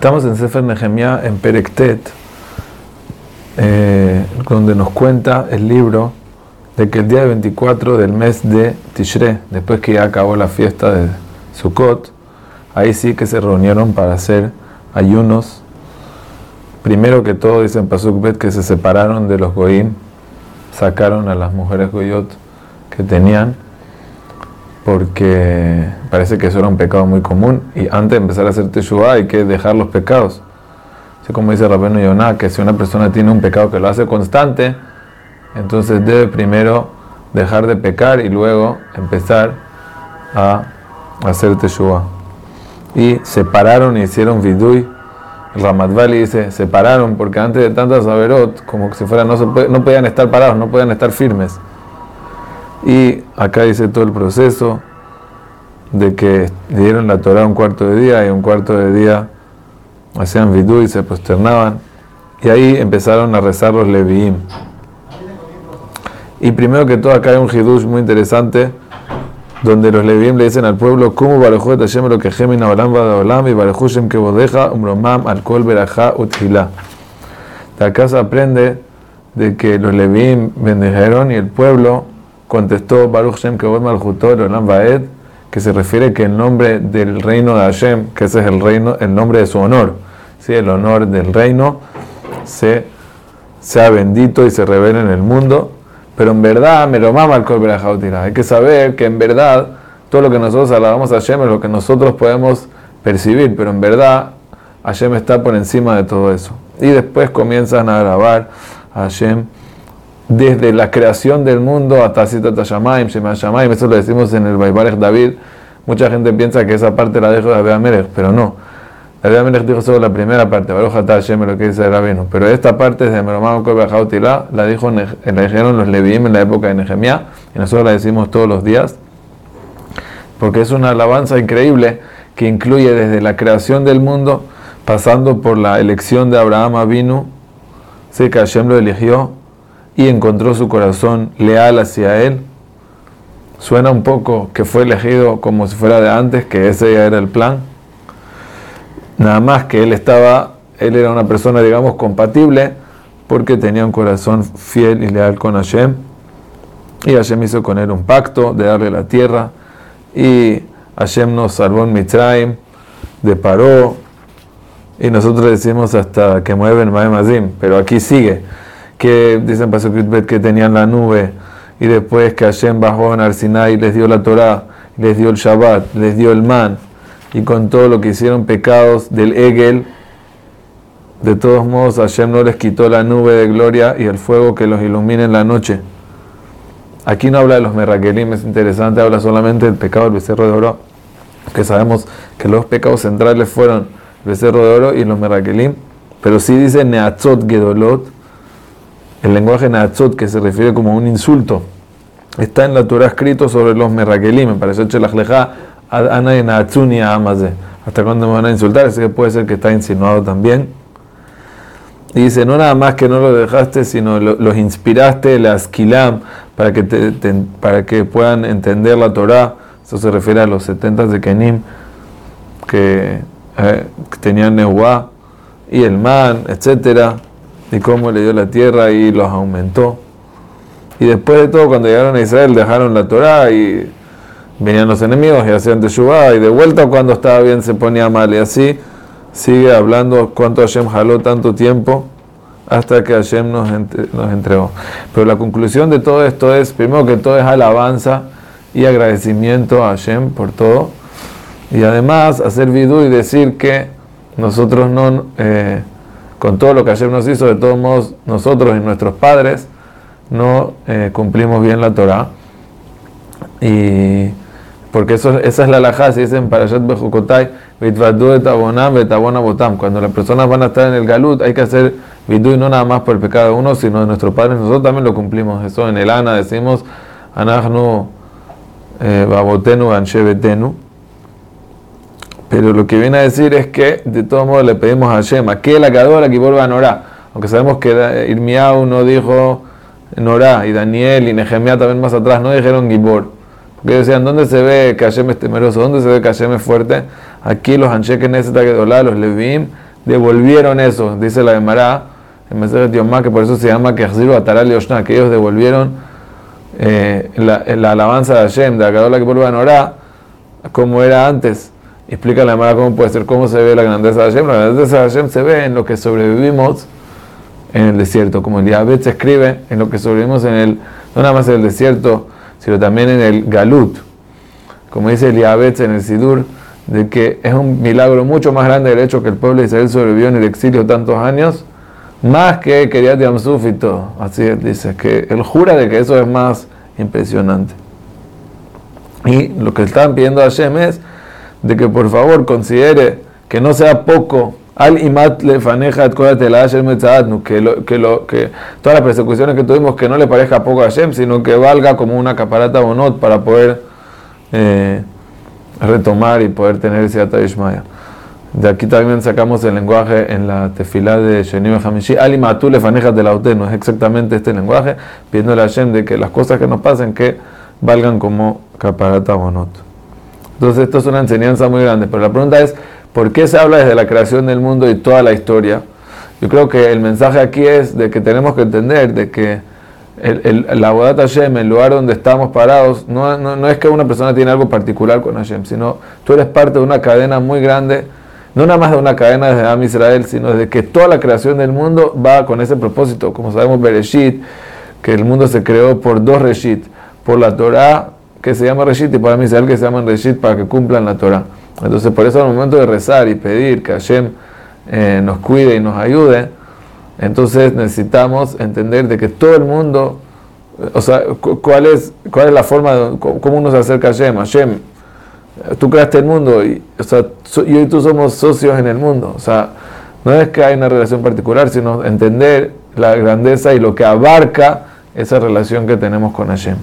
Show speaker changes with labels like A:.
A: Estamos en Sefer Nehemiah en Perektet, eh, donde nos cuenta el libro de que el día 24 del mes de Tishre, después que ya acabó la fiesta de Sukkot, ahí sí que se reunieron para hacer ayunos. Primero que todo, dicen Pasuk Bet que se separaron de los Goim, sacaron a las mujeres Goyot que tenían porque parece que eso era un pecado muy común y antes de empezar a hacer Teshuvah hay que dejar los pecados. Así como dice Rabeno Yonah, que si una persona tiene un pecado que lo hace constante, entonces debe primero dejar de pecar y luego empezar a hacer Teshuvah. Y separaron y hicieron vidui. Ramadvali dice, separaron porque antes de tantas averot, como si fuera, no, no podían estar parados, no podían estar firmes. Y acá dice todo el proceso de que dieron la Torah un cuarto de día y un cuarto de día hacían vidú y se posternaban. Y ahí empezaron a rezar los Leviim. Y primero que todo acá hay un hidush muy interesante donde los Leviim le dicen al pueblo ¿Cómo barujú et Hashem lo que gemin olam olam y barujú Shem que bodeja umromam alcohol berajá uthila. De acá se aprende de que los Leviim bendijeron y el pueblo contestó Baruch Shem Kevod Malchutor Olam Vaed, que se refiere que el nombre del reino de Hashem, que ese es el reino, el nombre de su honor, ¿sí? el honor del reino, se, sea bendito y se revele en el mundo. Pero en verdad, me lo mama el Hay que saber que en verdad todo lo que nosotros alabamos a Hashem es lo que nosotros podemos percibir, pero en verdad Hashem está por encima de todo eso. Y después comienzan a grabar a Hashem desde la creación del mundo hasta Sita Shamaim, Shema Shamaim, eso lo decimos en el Baibarech David. Mucha gente piensa que esa parte la dejo de David Amelech, pero no. David Amelech dijo solo la primera parte, Baruch Hashem, lo que dice Rabino. Pero esta parte de Meromam Kobejautila la dijo, la dijeron los Leviim en la época de Nehemiah, y nosotros la decimos todos los días, porque es una alabanza increíble que incluye desde la creación del mundo, pasando por la elección de Abraham Avinu, sé que Hashem lo eligió y encontró su corazón leal hacia él. Suena un poco que fue elegido como si fuera de antes, que ese ya era el plan. Nada más que él estaba, él era una persona, digamos, compatible, porque tenía un corazón fiel y leal con Hashem. Y Hashem hizo con él un pacto de darle la tierra. Y Hashem nos salvó en Mitzrayim, de Paró. Y nosotros decimos hasta que mueven Maemazim, pero aquí sigue que dicen que tenían la nube y después que Hashem bajó en Arsinai y les dio la Torah, les dio el Shabbat, les dio el man y con todo lo que hicieron pecados del Egel, de todos modos Hashem no les quitó la nube de gloria y el fuego que los ilumina en la noche. Aquí no habla de los Merrakelim, es interesante, habla solamente del pecado del becerro de oro, que sabemos que los pecados centrales fueron el becerro de oro y los Merrakelim, pero sí dice Neatzot Gedolot, el lenguaje Natsot, que se refiere como un insulto, está en la Torah escrito sobre los Merrakelim, me parece Ana y Amaze. ¿Hasta cuándo me van a insultar? Así que puede ser que está insinuado también. Y dice, no nada más que no lo dejaste, sino los inspiraste, las kilam, para que, para puedan entender la Torah. Eso se refiere a los 70 de Kenim, que, eh, tenían Nehuá y el man, etcétera y cómo le dio la tierra y los aumentó. Y después de todo, cuando llegaron a Israel, dejaron la Torah y venían los enemigos y hacían Teshuvah. Y de vuelta, cuando estaba bien, se ponía mal. Y así sigue hablando cuánto Hashem jaló tanto tiempo hasta que Hashem nos, nos entregó. Pero la conclusión de todo esto es, primero que todo, es alabanza y agradecimiento a Hashem por todo. Y además, hacer vidú y decir que nosotros no. Eh, con todo lo que ayer nos hizo, de todos modos nosotros y nuestros padres no eh, cumplimos bien la Torah. Y porque esa es la alajá, si dicen Parashat Bejukotai, Botam. Cuando las personas van a estar en el galut, hay que hacer vidu no nada más por el pecado de uno, sino de nuestros padres. Nosotros también lo cumplimos. Eso en el Ana decimos, Anachnu eh, Babotenu Anshebetenu. Pero lo que viene a decir es que de todos modos le pedimos a Shema que la cadora que vuelva a Norá. Aunque sabemos que Irmiau no dijo Norá y Daniel y Nehemiah también más atrás no dijeron Gibor. Porque decían, ¿dónde se ve que Hashem es temeroso? ¿Dónde se ve que Hashem es fuerte? Aquí los Anshe que necesita que los Levim, devolvieron eso, dice la Gemara, en Meseret Yomá, que por eso se llama Kehziru Ataral Yoshna, que ellos devolvieron eh, la, la, alabanza de Hashem, de la que vuelve a Norá, como era antes. Explica la Gemara cómo puede ser, cómo se ve la grandeza de Hashem. La grandeza de Hashem se ve en lo que sobrevivimos en el desierto, como el se escribe en lo que sobrevivimos en el, no nada más en el desierto, sino también en el Galut. Como dice el en el Sidur, de que es un milagro mucho más grande el hecho que el pueblo de Israel sobrevivió en el exilio tantos años, más que quería Yamsuf y todo. Así dice, que él jura de que eso es más impresionante. Y lo que están pidiendo a Hashem es de que por favor considere que no sea poco al imat le faneja que lo, que lo que todas las persecuciones que tuvimos que no le parezca poco a Hashem, sino que valga como una caparata bonot para poder eh, retomar y poder tener ese Atayishmaya. De aquí también sacamos el lenguaje en la tefilá de Shenim Hamishi. Alimatu le fanejas de la no es exactamente este lenguaje, pidiéndole a Hashem de que las cosas que nos pasen que valgan como caparata bonot. Entonces, esto es una enseñanza muy grande. Pero la pregunta es: ¿por qué se habla desde la creación del mundo y toda la historia? Yo creo que el mensaje aquí es de que tenemos que entender de que el, el, la Bodat Hashem, el lugar donde estamos parados, no, no, no, es que una persona tiene algo particular con Hashem, sino tú eres parte de una cadena muy grande, no nada más de una cadena desde Am Israel, sino de que toda la creación del mundo va con ese propósito. Como sabemos, Bereshit, que el mundo se creó por dos Reshit, por la Torah, que se llama Reshit, y por Am Israel, que se llama Reshit, para que cumplan la Torah. Entonces, por eso al momento de rezar y pedir que Hashem eh, nos cuide y nos ayude, entonces necesitamos entender de que todo el mundo, o sea, cuál es, cuál es la forma, de, cómo uno se acerca a Hashem. Hashem, tú creaste el mundo y, o sea, yo y tú somos socios en el mundo. O sea, no es que hay una relación particular, sino entender la grandeza y lo que abarca esa relación que tenemos con Hashem.